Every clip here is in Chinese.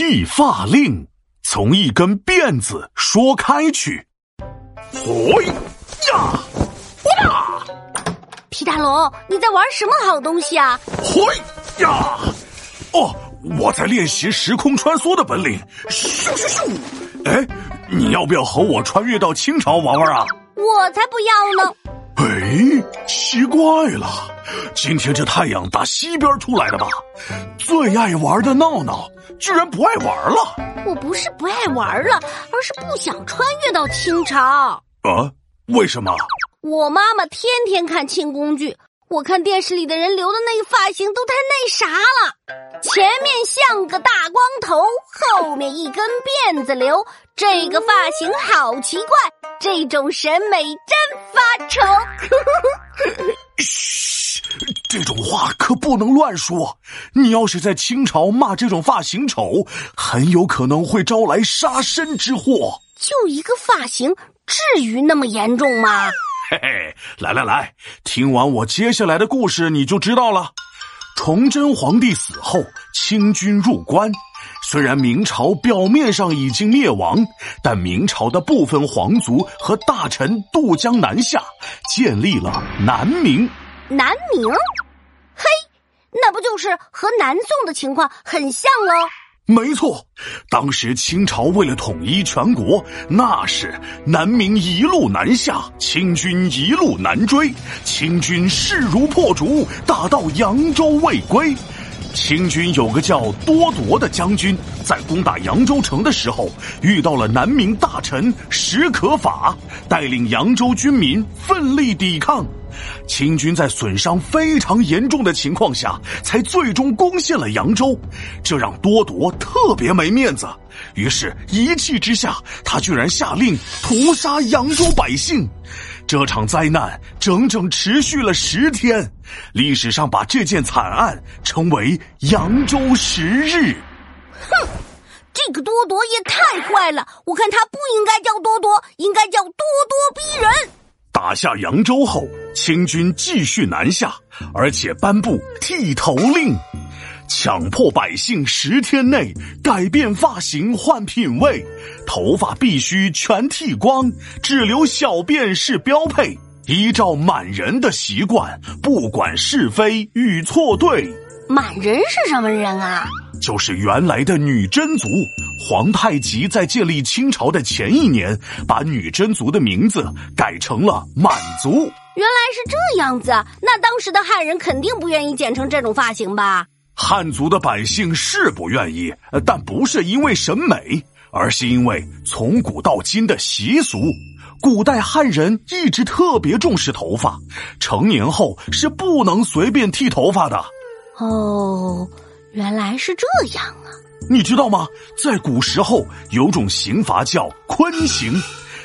剃发令从一根辫子说开去。嘿呀，哇！皮大龙，你在玩什么好东西啊？嘿呀，哦，我在练习时空穿梭的本领。咻咻咻！哎，你要不要和我穿越到清朝玩玩啊？我才不要呢！哎，奇怪了，今天这太阳打西边出来的吧？最爱玩的闹闹居然不爱玩了。我不是不爱玩了，而是不想穿越到清朝。啊？为什么？我妈妈天天看清宫剧，我看电视里的人留的那个发型都太那啥了，前面像个大光头，后面一根辫子留，这个发型好奇怪，这种审美真发愁。嘘，这种话可不能乱说。你要是在清朝骂这种发型丑，很有可能会招来杀身之祸。就一个发型，至于那么严重吗？嘿嘿，来来来，听完我接下来的故事，你就知道了。崇祯皇帝死后，清军入关。虽然明朝表面上已经灭亡，但明朝的部分皇族和大臣渡江南下，建立了南明。南明，嘿，那不就是和南宋的情况很像喽？没错，当时清朝为了统一全国，那是南明一路南下，清军一路南追，清军势如破竹，打到扬州未归。清军有个叫多铎的将军，在攻打扬州城的时候，遇到了南明大臣史可法，带领扬州军民奋力抵抗。清军在损伤非常严重的情况下，才最终攻陷了扬州，这让多铎特别没面子。于是，一气之下，他居然下令屠杀扬州百姓。这场灾难整整持续了十天，历史上把这件惨案称为“扬州十日”。哼，这个多铎也太坏了！我看他不应该叫多铎，应该叫咄咄逼人。打下扬州后，清军继续南下，而且颁布剃头令，强迫百姓十天内改变发型、换品味，头发必须全剃光，只留小辫是标配。依照满人的习惯，不管是非与错对。满人是什么人啊？就是原来的女真族。皇太极在建立清朝的前一年，把女真族的名字改成了满族。原来是这样子，那当时的汉人肯定不愿意剪成这种发型吧？汉族的百姓是不愿意，但不是因为审美，而是因为从古到今的习俗。古代汉人一直特别重视头发，成年后是不能随便剃头发的。哦，原来是这样啊！你知道吗？在古时候有种刑罚叫坤刑，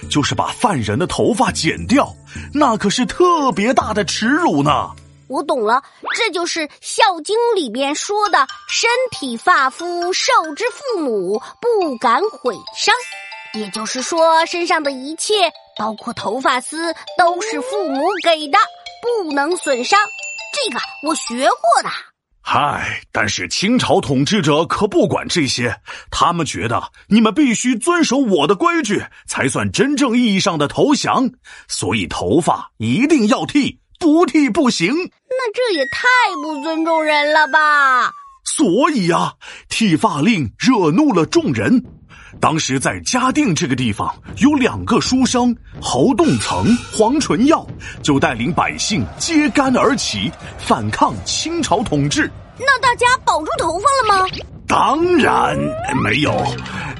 就是把犯人的头发剪掉，那可是特别大的耻辱呢。我懂了，这就是《孝经》里边说的“身体发肤受之父母，不敢毁伤”，也就是说，身上的一切，包括头发丝，都是父母给的，不能损伤。这个我学过的。嗨，但是清朝统治者可不管这些，他们觉得你们必须遵守我的规矩，才算真正意义上的投降。所以头发一定要剃，不剃不行。那这也太不尊重人了吧！所以呀，剃发令惹怒了众人。当时在嘉定这个地方，有两个书生侯栋曾、黄纯耀，就带领百姓揭竿而起，反抗清朝统治。那大家保住头发了吗？当然没有。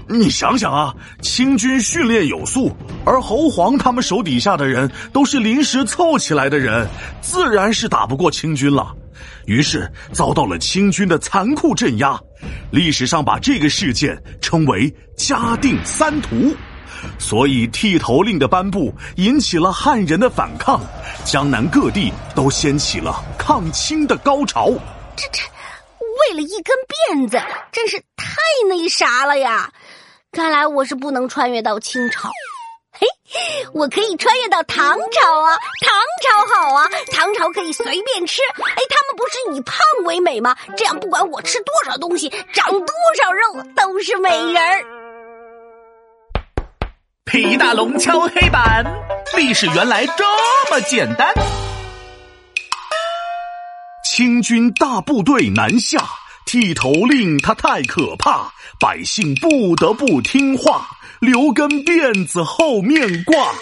你想想啊，清军训练有素，而侯黄他们手底下的人都是临时凑起来的人，自然是打不过清军了。于是遭到了清军的残酷镇压，历史上把这个事件称为“嘉定三屠”，所以剃头令的颁布引起了汉人的反抗，江南各地都掀起了抗清的高潮。这这，为了一根辫子，真是太那啥了呀！看来我是不能穿越到清朝。嘿，我可以穿越到唐朝啊！唐好啊！唐朝可以随便吃。哎，他们不是以胖为美吗？这样不管我吃多少东西，长多少肉，都是美人儿。皮大龙敲黑板，历史原来这么简单。清军大部队南下，剃头令他太可怕，百姓不得不听话。留根辫子后面挂。